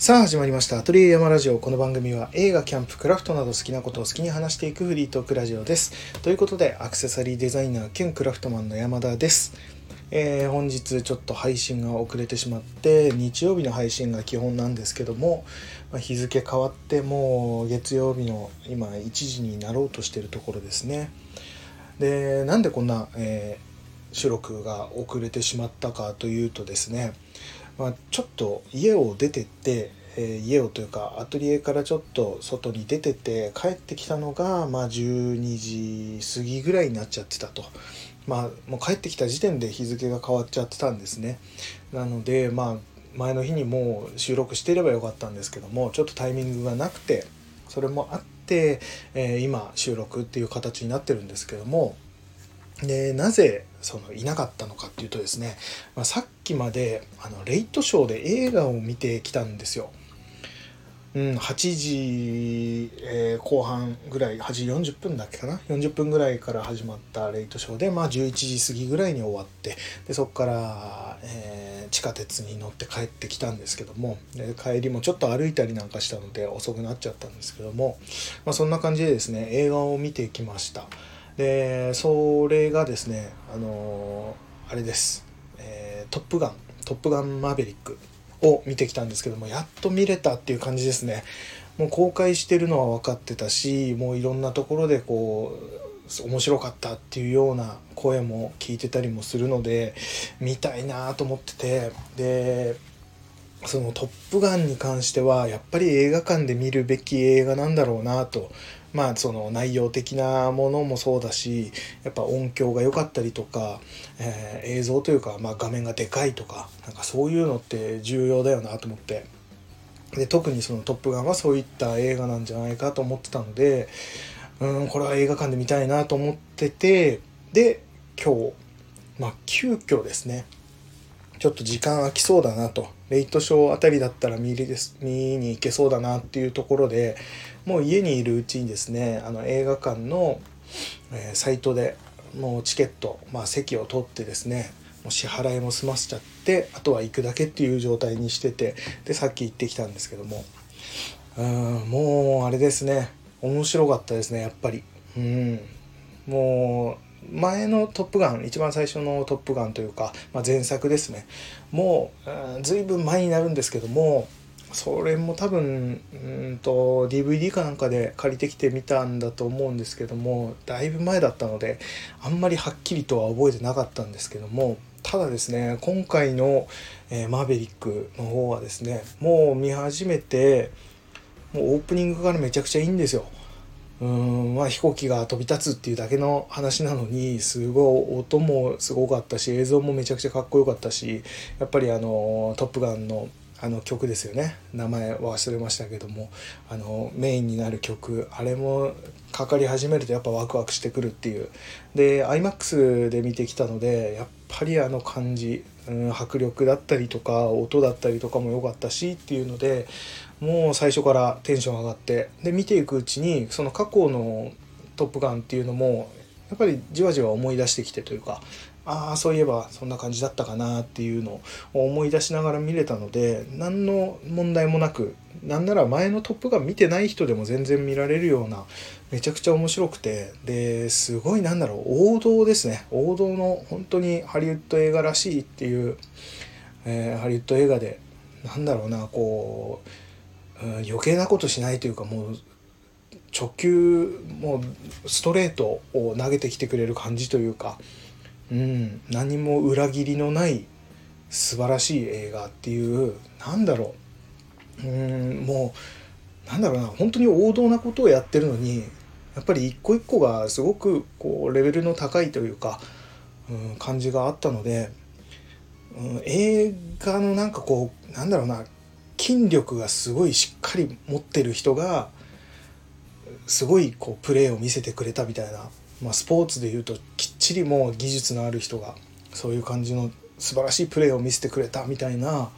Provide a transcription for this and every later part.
さあ始まりました。アトリエ山ラジオ。この番組は映画キャンプクラフトなど好きなことを好きに話していくフリートークラジオです。ということでアクセサリーデザイナー兼クラフトマンの山田です、えー本日ちょっと配信が遅れてしまって日曜日の配信が基本なんですけども、まあ日付変わってもう月曜日の今1時になろうとしてるところですね。でなんでこんな、えー収録が遅れてしまったかというとですね、まあ、ちょっと家を出てって、えー家をというかアトリエからちょっと外に出てて帰ってきたのが、まあ、12時過ぎぐらいになっちゃってたと。まあ、もう帰ってきた時点で日付が変わっちゃってたんですね。なので、まあ、前の日にもう収録していればよかったんですけどもちょっとタイミングがなくてそれもあって、えー今収録っていう形になってるんですけどもでなぜそのいなかったのかっていうとですね、まあ、さっきまであのレイトショーで映画を見てきたんですよ。うん、8時、えー後半ぐらい8時40分だっけかな？40分ぐらいから始まったレイトショーで、まあ、11時過ぎぐらいに終わってでそこから、えー地下鉄に乗って帰ってきたんですけども帰りもちょっと歩いたりなんかしたので遅くなっちゃったんですけども、まあ、そんな感じでですね映画を見てきましたでそれがですねあのあれです、えートップガン「トップガンマーヴェリック」を見てきたんですけどもやっと見れたっていう感じですね。もう公開してるのは分かってたしもういろんなところでこう面白かったっていうような声も聞いてたりもするので見たいなと思っててでその「トップガン」に関してはやっぱり映画館で見るべき映画なんだろうなとまあその内容的なものもそうだしやっぱ音響が良かったりとか、えー映像というか、まあ、画面がでかいとかなんかそういうのって重要だよなと思って。で特にその「トップガン」はそういった映画なんじゃないかと思ってたのでうんこれは映画館で見たいなと思っててで今日まあ急遽ですねちょっと時間空きそうだなと。レイトショーあたりだったら見です見に行けそうだなっていうところでもう家にいるうちにですねあの映画館の、えサイトでもうチケット、まあ、席を取ってですねもう支払いも済ませちゃってあとは行くだけっていう状態にしててでさっき行ってきたんですけども。うんもうあれですね。面白かったですねやっぱり。うん。もう前の「トップガン」一番最初の「トップガン」というか、まあ、前作ですねもううんずいぶん前になるんですけどもそれも多分うんと DVD かなんかで借りてきてみたんだと思うんですけどもだいぶ前だったのであんまりはっきりとは覚えてなかったんですけどもただですね今回の、えーマーベリック」の方はですねもう見始めてもうオープニングからめちゃくちゃいいんですよ。うんまあ飛行機が飛び立つっていうだけの話なのにすごい音もすごかったし映像もめちゃくちゃかっこよかったしやっぱりあの「トップガンの」あの曲ですよね。名前忘れましたけどもあのメインになる曲あれもかかり始めるとやっぱワクワクしてくるっていう。で iMAX で見てきたのでやっぱりあの感じ、うん、迫力だったりとか音だったりとかも良かったしっていうのでもう最初からテンション上がってで見ていくうちにその過去の「トップガン」っていうのもやっぱりじわじわ思い出してきてというかああそういえばそんな感じだったかなっていうのを思い出しながら見れたので何の問題もなくなんなら前の「トップガン」見てない人でも全然見られるようなめちゃくちゃ面白くてですごいなんだろう王道ですね。王道の本当にハリウッド映画らしいっていう、えーハリウッド映画でなんだろうなこう、うん余計なことしないというかもう直球もうストレートを投げてきてくれる感じというか、うん、何も裏切りのない素晴らしい映画っていうなんだろう。うんもうなんだろうな本当に王道なことをやってるのにやっぱり一個一個がすごくこうレベルの高いというか、うん、感じがあったので、うん、映画のなんかこうなんだろうな筋力がすごいしっかり持ってる人がすごいこうプレーを見せてくれたみたいな、まあ、スポーツでいうときっちりもう技術のある人がそういう感じの素晴らしいプレーを見せてくれたみたいな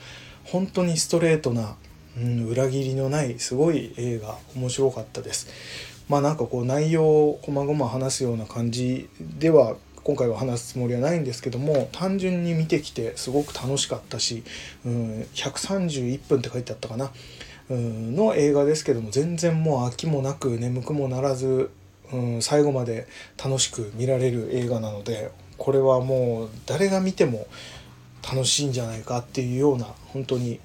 本当にストレートな、うん、裏切りのないすごい映画面白かったです。まあなんかこう内容をこまごま話すような感じでは今回は話すつもりはないんですけども単純に見てきてすごく楽しかったし、うん、131分って書いてあったかな、うん、の映画ですけども全然もう飽きもなく眠くもならず、うん、最後まで楽しく見られる映画なのでこれはもう誰が見ても楽しいんじゃないかっていうような本当に、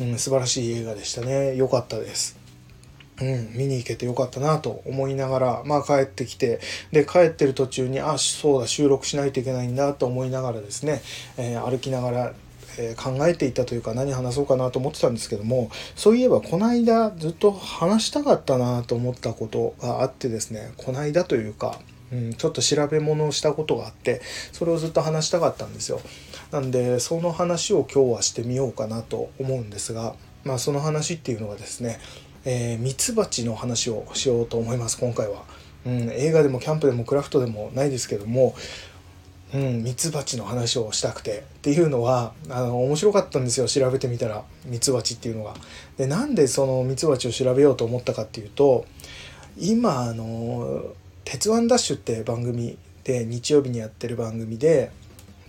うん、素晴らしい映画でしたね良かったです。うん、見に行けてよかったなと思いながら、まあ帰ってきて、で、帰ってる途中に、あ、そうだ、収録しないといけないんだと思いながらですね、えー、歩きながら、えー、考えていたというか何話そうかなと思ってたんですけども、そういえばこの間ずっと話したかったなと思ったことがあってですね、この間というか、うん、ちょっと調べ物をしたことがあってそれをずっと話したかったんですよ。なんでその話を今日はしてみようかなと思うんですがまあその話っていうのがですねえー、ミツバチの話をしようと思います今回は、うん、映画でもキャンプでもクラフトでもないですけども、ミツバチの話をしたくて。っていうのはあの面白かったんですよ調べてみたら。ミツバチっていうのが。でなんでそのミツバチを調べようと思ったかっていうと今あの「鉄腕ダッシュ」って番組で日曜日にやってる番組で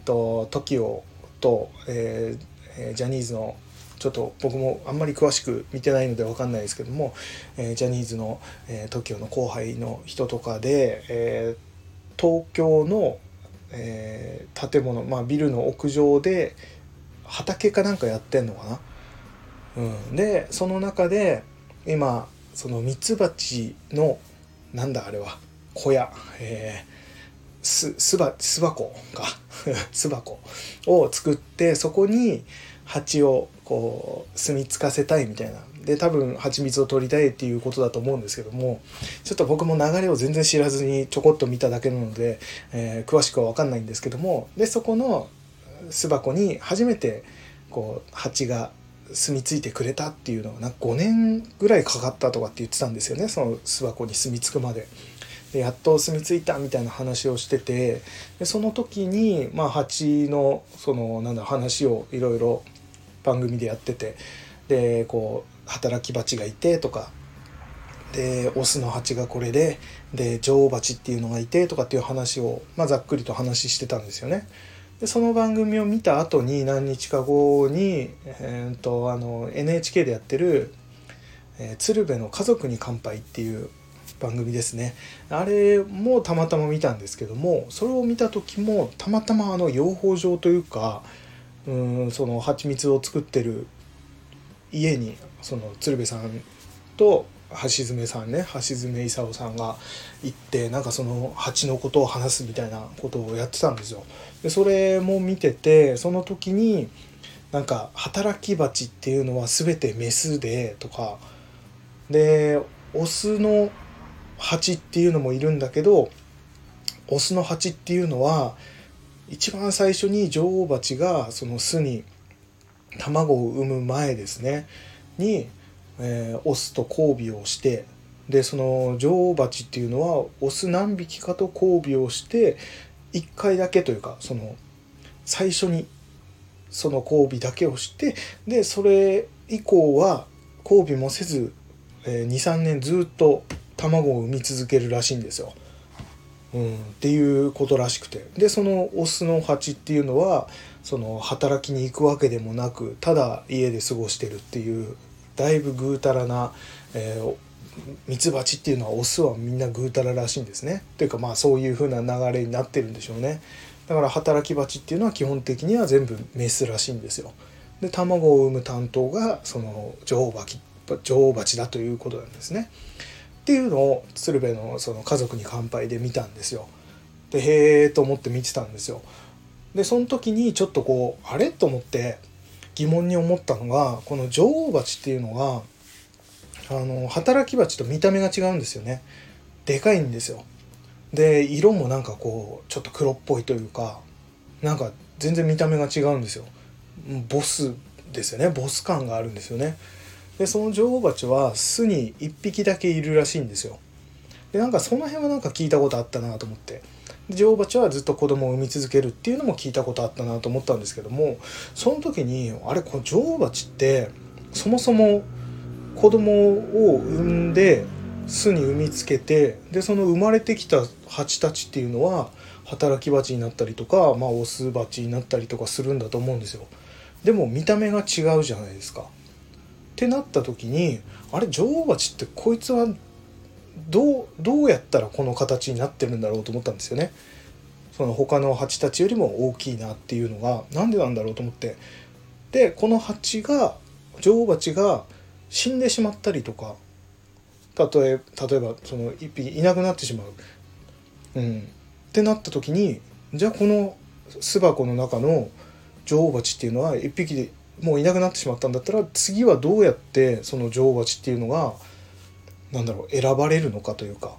TOKIO と、えー、ジャニーズのちょっと僕もあんまり詳しく見てないので分かんないですけども、えー、ジャニーズの、えー、TOKIO の後輩の人とかで、えー、東京の、えー、建物、まあ、ビルの屋上で畑かなんかやってんのかな？うん、でその中で今そのミツバチのなんだあれは小屋、えー、す巣箱か 巣箱を作ってそこに蜂をこう住み着かせたいみたいなで多分蜂蜜を取りたいっていうことだと思うんですけどもちょっと僕も流れを全然知らずにちょこっと見ただけなので、えー、詳しくは分かんないんですけどもでそこの巣箱に初めてこう蜂が住み着いてくれたっていうのがなんか5年ぐらいかかったとかって言ってたんですよねその巣箱に住み着くまで。でやっと住み着いたみたいな話をしててでその時にまあ蜂のそのなんだ話をいろいろ番組でやっててでこう働き蜂がいてとかでオスの蜂がこれでで女王蜂っていうのがいてとかっていう話を、まあ、ざっくりと話してたんですよね。でその番組を見た後に何日か後に、えーと、あの NHK でやってる「えー、鶴瓶の家族に乾杯」っていう番組ですねあれもたまたま見たんですけどもそれを見た時もたまたまあの養蜂場というかうんその蜂蜜を作ってる家にその鶴瓶さんと橋爪さんね橋爪功さんが行ってなんかその蜂のことを話すみたいなことをやってたんですよ。でそれも見ててその時になんか働き蜂っていうのは全てメスでとかでオスの蜂っていうのもいるんだけどオスの蜂っていうのは一番最初に女王蜂がその巣に卵を産む前ですねに、えー、オスと交尾をしてでその女王蜂っていうのはオス何匹かと交尾をして1回だけというかその最初にその交尾だけをしてでそれ以降は交尾もせず、えー、23年ずっと卵を産み続けるらしいんですよ。うん、っていうことらしくて。でそのオスの蜂っていうのはその働きに行くわけでもなくただ家で過ごしてるっていうだいぶぐうたらな、えー、ミツバチっていうのはオスはみんなぐうたららしいんですね。というかまあそういう風な流れになってるんでしょうね。だから働き蜂っていうのは基本的には全部メスらしいんですよ。で卵を産む担当がその女王蜂女王蜂だということなんですね。っていうのを鶴瓶のその家族に乾杯で見たんですよ。でへえと思って見てたんですよ。でその時にちょっとこうあれ？と思って疑問に思ったのがこの女王蜂っていうのがあの働き蜂と見た目が違うんですよね。でかいんですよ。で色もなんかこうちょっと黒っぽいというかなんか全然見た目が違うんですよ。ボスですよねボス感があるんですよね。でその女王蜂は巣に1匹だけいるらしいんですよ。でなんかその辺はなんか聞いたことあったなと思って。女王蜂はずっと子供を産み続けるっていうのも聞いたことあったなと思ったんですけどもその時にあれこの女王蜂ってそもそも子供を産んで巣に産みつけてでその生まれてきた蜂たちっていうのは働き蜂になったりとか、まあ、オス蜂になったりとかするんだと思うんですよ。でも見た目が違うじゃないですか。ってなった時にあれ女王蜂ってこいつはどうどうやったらこの形になってるんだろうと思ったんですよね。その他の蜂たちよりも大きいなっていうのが何でなんだろうと思って。でこの蜂が女王蜂が死んでしまったりとか例え例えばその一匹いなくなってしまう、うん、ってなった時にじゃあこの巣箱の中の女王蜂っていうのは一匹でもういなくなってしまったんだったら次はどうやってその女王蜂っていうのがなんだろう選ばれるのかというか、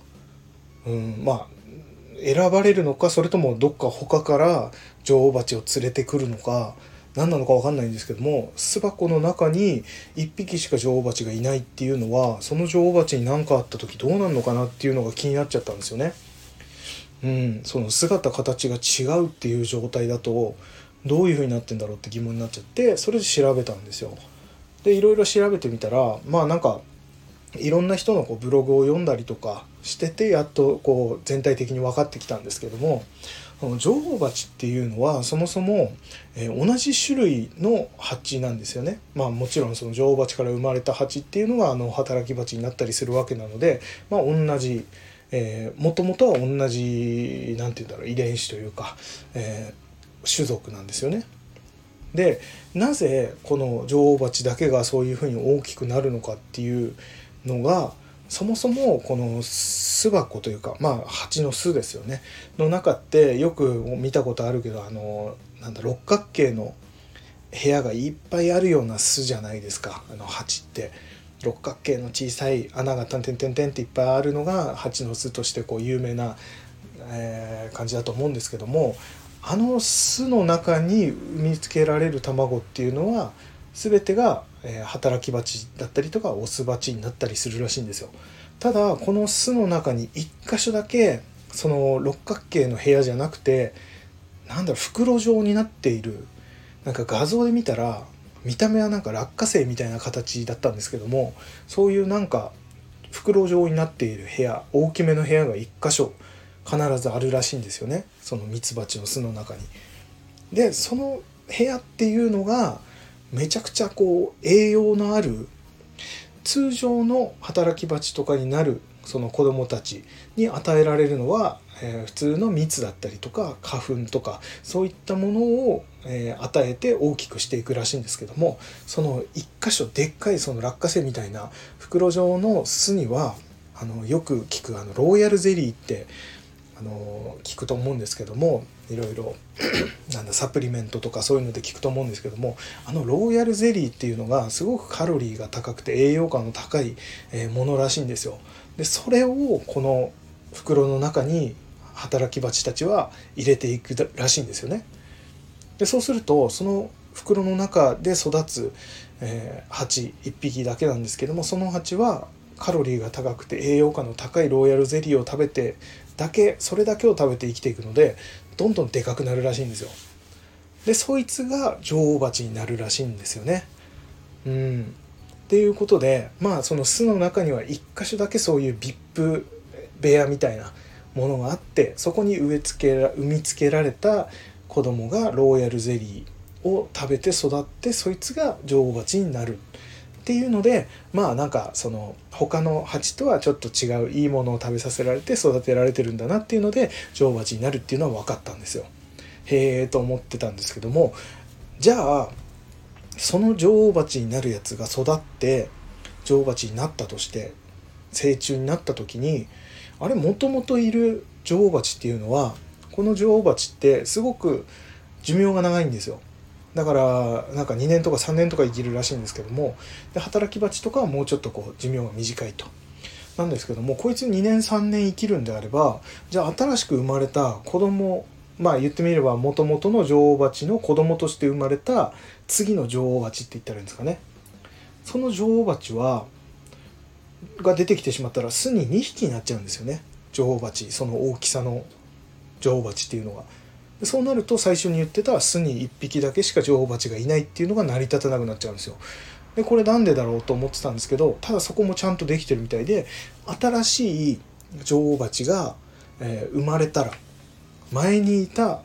うん、まあ選ばれるのかそれともどっか他から女王蜂を連れてくるのか何なのか分かんないんですけども巣箱の中に1匹しか女王蜂がいないっていうのはその女王蜂に何かあった時どうなるのかなっていうのが気になっちゃったんですよね。うん、その姿形が違うっていう状態だとどういう風になってんだろうって疑問になっちゃってそれで調べたんですよ。でいろいろ調べてみたらまあなんかいろんな人のこうブログを読んだりとかしててやっとこう全体的に分かってきたんですけども女王蜂っていうのはそもそも、えー、同じ種類の蜂なんですよね。まあもちろんその女王蜂から生まれた蜂っていうのがあの働き蜂になったりするわけなので、まあ、同じもともとは同じ何て言うんだろう遺伝子というか、えー、種族なんですよね。でなぜこの女王蜂だけがそういうふうに大きくなるのかっていうのがそもそもこの巣箱というかまあ蜂の巣ですよね。の中ってよく見たことあるけどあのなんだ六角形の部屋がいっぱいあるような巣じゃないですか。あの蜂って。六角形の小さい穴が点々点々っていっぱいあるのが蜂の巣としてこう有名な、えー、感じだと思うんですけどもあの巣の中に産みつけられる卵っていうのは全てがえ働き蜂だったりとかオス蜂になったりするらしいんですよ。ただこの巣の中に1箇所だけその六角形の部屋じゃなくてなんだろう袋状になっているなんか画像で見たら見た目はなんか落花生みたいな形だったんですけどもそういうなんか袋状になっている部屋大きめの部屋が1箇所必ずあるらしいんですよねそのミツバチの巣の中に。でその部屋っていうのがめちゃくちゃこう栄養のある通常の働き蜂とかになるその子どもたちに与えられるのは、えー、普通の蜜だったりとか花粉とかそういったものを、えー、与えて大きくしていくらしいんですけどもその一箇所でっかいその落花生みたいな袋状の巣にはあのよく聞くあのローヤルゼリーってあの聞くと思うんですけどもいろいろ なんだサプリメントとかそういうので聞くと思うんですけどもあのローヤルゼリーっていうのがすごくカロリーが高くて栄養価の高いものらしいんですよ。でそれをこの袋の中に働き蜂たちは入れていくらしいんですよね。でそうするとその袋の中で育つ、えー、蜂1匹だけなんですけどもその蜂はカロリーが高くて栄養価の高いローヤルゼリーを食べてだけそれだけを食べて生きていくのでどんどんでかくなるらしいんですよ。でそいつが女王蜂になるらしいんですよね。うん。っていうことでまあその巣の中には1箇所だけそういう VIP 部屋みたいなものがあってそこに植え付け産みつけられた子供がローヤルゼリーを食べて育ってそいつが女王蜂になる。っっていうのでまあなんかその他の蜂とはちょっと違ういいものを食べさせられて育てられてるんだなっていうので女王蜂になるっていうのは分かったんですよ。へえと思ってたんですけどもじゃあその女王蜂になるやつが育って女王蜂になったとして成虫になった時にあれもともといる女王蜂っていうのはこの女王蜂ってすごく寿命が長いんですよ。だからなんか2年とか3年とか生きるらしいんですけどもで働き蜂とかはもうちょっとこう寿命が短いと。なんですけどもこいつ2年3年生きるんであればじゃあ新しく生まれた子供まあ言ってみればもともとの女王蜂の子供として生まれた次の女王蜂って言ったらいいんですかねその女王蜂はが出てきてしまったら巣に2匹になっちゃうんですよね女王蜂その大きさの女王蜂っていうのが。そうなると最初に言ってた巣に1匹だけしか女王蜂がいないっていうのが成り立たなくなっちゃうんですよ。でこれなんでだろうと思ってたんですけどただそこもちゃんとできてるみたいで新しい女王蜂が、えー、生まれたら前にいた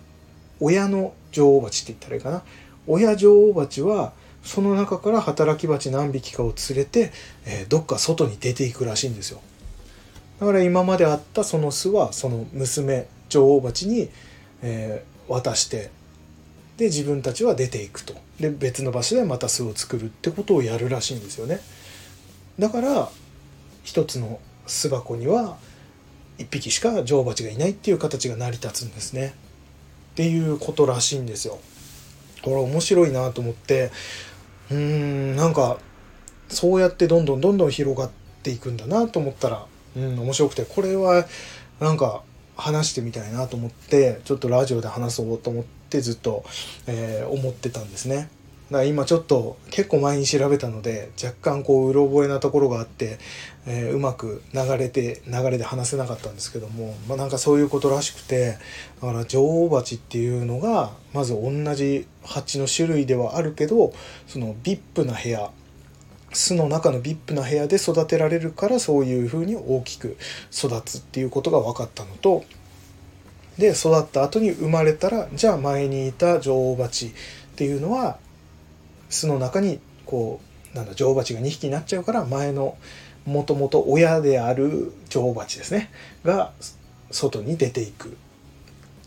親の女王蜂って言ったらいいかな親女王蜂はその中から働き蜂何匹かを連れて、えー、どっか外に出ていくらしいんですよだから今まであったその巣はその娘女王蜂に、えー、渡してで自分たちは出ていくと。で別の場所でまた巣を作るってことをやるらしいんですよね。だから一つの巣箱には1匹しか女王蜂がいないっていう形が成り立つんですね。っていうことらしいんですよ。これ面白いなと思ってうーんなんかそうやってどんどんどんどん広がっていくんだなと思ったらうん面白くてこれはなんか話してみたいなと思ってちょっとラジオで話そうと思ってずっと、えー、思ってたんですね。だから今ちょっと結構前に調べたので若干こううろ覚えなところがあって、えー、うまく流れて流れで話せなかったんですけども、まあ、なんかそういうことらしくてだから女王蜂っていうのがまず同じ蜂の種類ではあるけどその VIP な部屋巣の中の VIP な部屋で育てられるからそういうふうに大きく育つっていうことが分かったのとで育った後に生まれたらじゃあ前にいた女王蜂っていうのは巣の中にこうなんだ女王蜂が2匹になっちゃうから前のもともと親である女王蜂ですねが外に出ていく。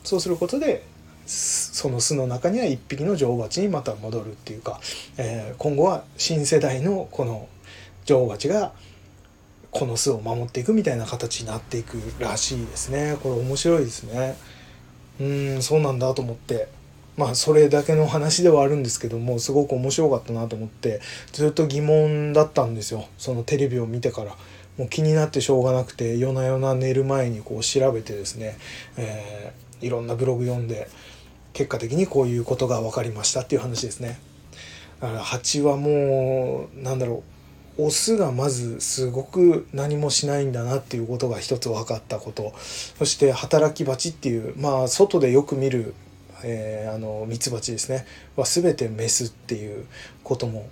そうすることでその巣の中には1匹の女王蜂にまた戻るっていうか、えー、今後は新世代のこの女王蜂がこの巣を守っていくみたいな形になっていくらしいですね。これ面白いですね。うんそうなんだと思って。まあそれだけの話ではあるんですけどもすごく面白かったなと思ってずっと疑問だったんですよ。そのテレビを見てから。もう気になってしょうがなくて夜な夜な寝る前にこう調べてですね、えー、いろんなブログ読んで結果的にこういうことが分かりましたっていう話ですね。だから蜂はもうなんだろうオスがまずすごく何もしないんだなっていうことが一つ分かったことそして働き蜂っていうまあ外でよく見る、えー、あのミツバチですねは全てメスっていうことも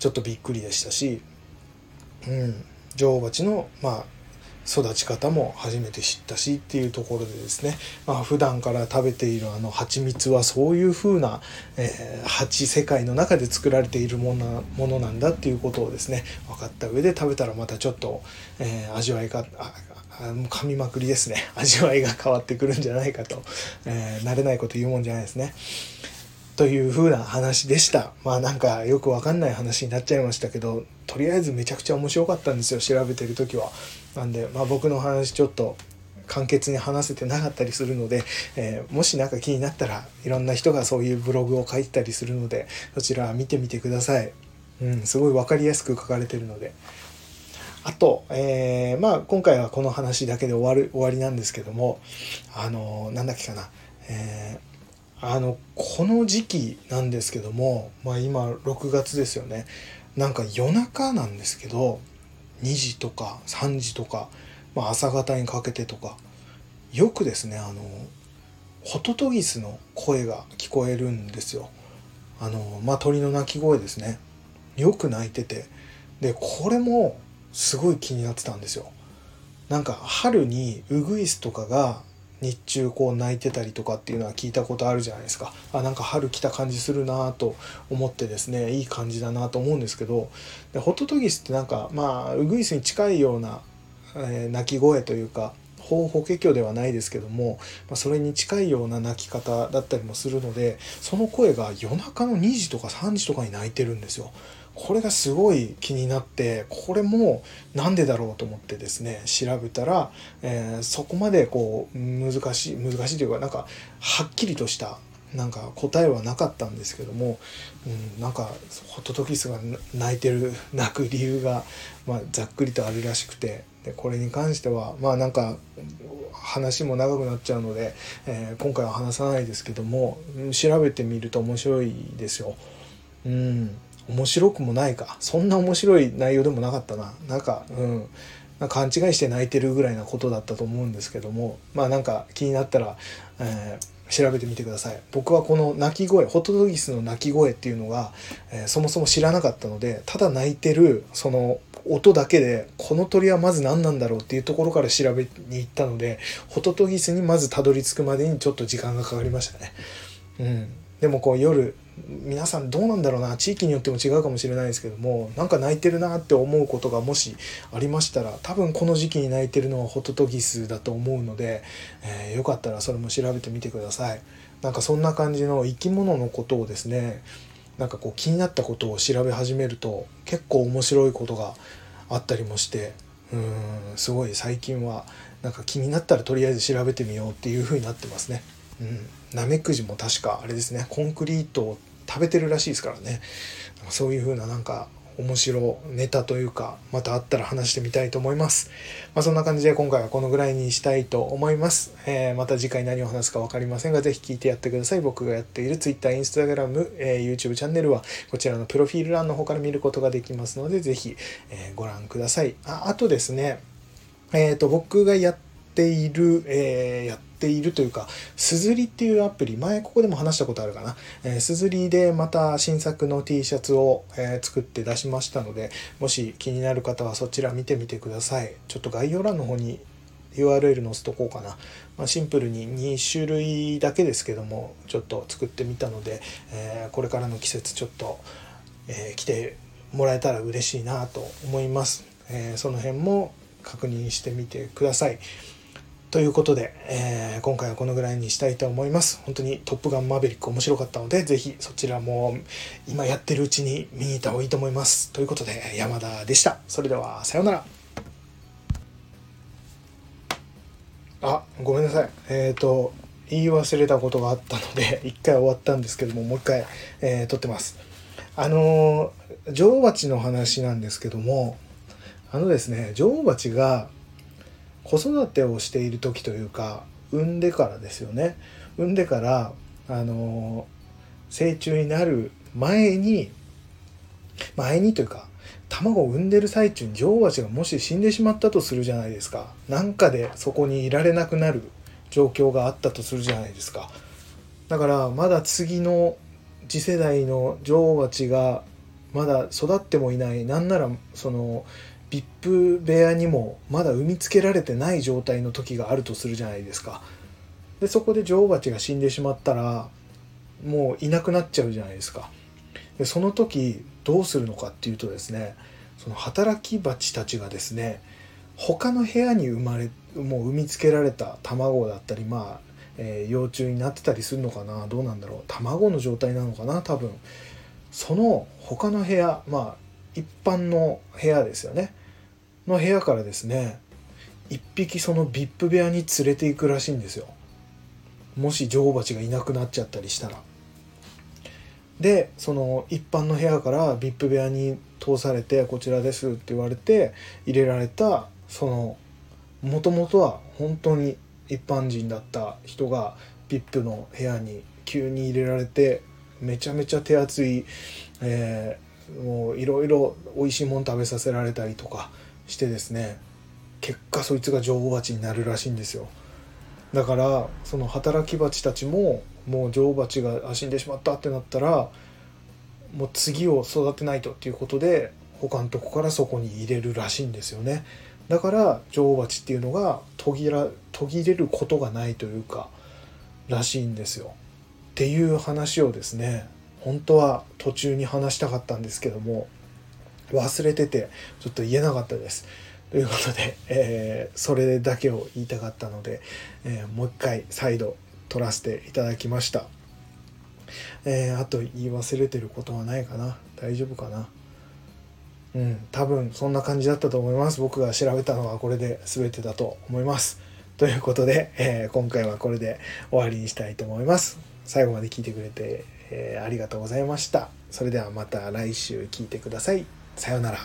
ちょっとびっくりでしたし、うん、女王蜂のまあ育ち方も初めて知ったしっていうところでですね、まあ、普段から食べているあの蜂蜜はそういう風な、えー、蜂世界の中で作られているものものなんだっていうことをですね分かった上で食べたらまたちょっと、えー、味わいが噛みまくりですね 味わいが変わってくるんじゃないかと、えー、慣れないこと言うもんじゃないですね。という風な話でした。まあなんかよくわかんない話になっちゃいましたけど、とりあえずめちゃくちゃ面白かったんですよ、調べてる時は。なんで、まあ僕の話ちょっと簡潔に話せてなかったりするので、えー、もし何か気になったらいろんな人がそういうブログを書いてたりするのでそちら見てみてください。うん、すごい分かりやすく書かれてるので。あと、えー、まあ今回はこの話だけで終わる終わりなんですけどもあのなんだっけかな、えーあのこの時期なんですけども、まあ、今6月ですよねなんか夜中なんですけど2時とか3時とか、まあ、朝方にかけてとかよくですねあのホトトギスの声が聞こえるんですよ。あのまあ、鳥の鳴き声ですねよく鳴いててでこれもすごい気になってたんですよ。なんか春にウグイスとかが日中こう泣いてたりとかっていうのは聞いたことあるじゃないですかあなんか春来た感じするなと思ってですねいい感じだなと思うんですけどでホトトギスってなんかまあウグイスに近いような、えー、鳴き声というか法法華経ではないですけども、まあ、それに近いような鳴き方だったりもするのでその声が夜中の2時とか3時とかに鳴いてるんですよ。これがすごい気になってこれもなんでだろうと思ってですね調べたら、えー、そこまでこう難しい難しいというかなんかはっきりとしたなんか答えはなかったんですけども、うん、なんかホットトギスが泣いてる泣く理由が、まあ、ざっくりとあるらしくてでこれに関してはまあなんか話も長くなっちゃうので、えー、今回は話さないですけども調べてみると面白いですよ。うん面白くもないか。そんな面白い内容でもなかったな。なんかうん。勘違いして泣いてるぐらいなことだったと思うんですけども。まあなんか気になったら、えー、調べてみてください。僕はこの鳴き声ホトトギスの鳴き声っていうのが、えー、そもそも知らなかったのでただ鳴いてるその音だけでこの鳥はまず何なんだろうっていうところから調べに行ったのでホトトギスにまずたどり着くまでにちょっと時間がかかりましたね。うん、でもこう夜皆さんどうなんだろうな？地域によっても違うかもしれないですけどもなんか泣いてるなって思うことがもしありましたら多分この時期に泣いてるのはホトトギスだと思うので、えー、よかったらそれも調べてみてください。なんかそんな感じの生き物のことをですねなんかこう気になったことを調べ始めると結構面白いことがあったりもしてうんすごい。最近はなんか気になったらとりあえず調べてみようっていう風になってますね。うん、ナメクジも確かあれですね。コンクリート食べてるらしいですからね。そういう風ななんか面白ネタというかまたあったら話してみたいと思います、まあ、そんな感じで今回はこのぐらいにしたいと思います、えー、また次回何を話すか分かりませんが是非聞いてやってください。僕がやっている Twitter、Instagram、えー、YouTube チャンネルはこちらのプロフィール欄の方から見ることができますので是非、えー、ご覧ください。ああとですねえっ、と僕がやってている、えやっているというか、すずりっていうアプリ、前ここでも話したことあるかな。えー、すずりでまた新作の T シャツを、えー、作って出しましたので、もし気になる方はそちら見てみてください。ちょっと概要欄の方に URL 載せとこうかな。まあ、シンプルに2種類だけですけども、ちょっと作ってみたので、えー、これからの季節ちょっと、え来てもらえたら嬉しいなと思います。えその辺も確認してみてください。ということで、えー、今回はこのぐらいにしたいと思います。本当にトップガンマーベリック面白かったので、ぜひそちらも今やってるうちに見に行った方がいいと思います。ということで、山田でした。それでは、さようなら。あ、ごめんなさい。えっ、ー、と、言い忘れたことがあったので、一回終わったんですけども、もう一回、えー、撮ってます。あの、女王蜂の話なんですけども、あのですね、女王蜂が、子育てをしている時というか産んでからですよね。産んでからあの成虫になる前に前にというか卵を産んでる最中に女王蜂がもし死んでしまったとするじゃないですか。何かでそこにいられなくなる状況があったとするじゃないですか。だからまだ次の次世代の女王蜂がまだ育ってもいない。なんならその VIP 部屋にもまだ産みつけられてない状態の時があるとするじゃないですか。でそこで女王蜂が死んでしまったらもういなくなっちゃうじゃないですか。でその時どうするのかっていうとですねその働き蜂たちがですね他の部屋に生まれもう産みつけられた卵だったりまあ、えー、幼虫になってたりするのかなどうなんだろう卵の状態なのかな多分。その他の部屋まあ一般の部屋ですよね。の部屋からですね一匹その VIP 部屋に連れていくらしいんですよ。もし女王蜂がいなくなっちゃったりしたら。でその一般の部屋から VIP 部屋に通されて「こちらです」って言われて入れられたそのもともとは本当に一般人だった人が VIP の部屋に急に入れられてめちゃめちゃ手厚い、えー、もういろいろ美味しいもの食べさせられたりとかしてですね結果そいつが女王蜂になるらしいんですよ。だからその働き蜂たちももう女王蜂が死んでしまったってなったらもう次を育てないとっていうことで他のとこからそこに入れるらしいんですよね。だから女王蜂っていうのが途切ら途切れることがないというからしいんですよ。っていう話をですね本当は途中に話したかったんですけども忘れててちょっと言えなかったです。ということで、えー、それだけを言いたかったので、えー、もう一回再度撮らせていただきました。えー、あと言い忘れてることはないかな大丈夫かなうん、多分そんな感じだったと思います。僕が調べたのはこれで全てだと思います。ということで、えー、今回はこれで終わりにしたいと思います。最後まで聞いてくれて、えー、ありがとうございました。それではまた来週聞いてください。さようなら。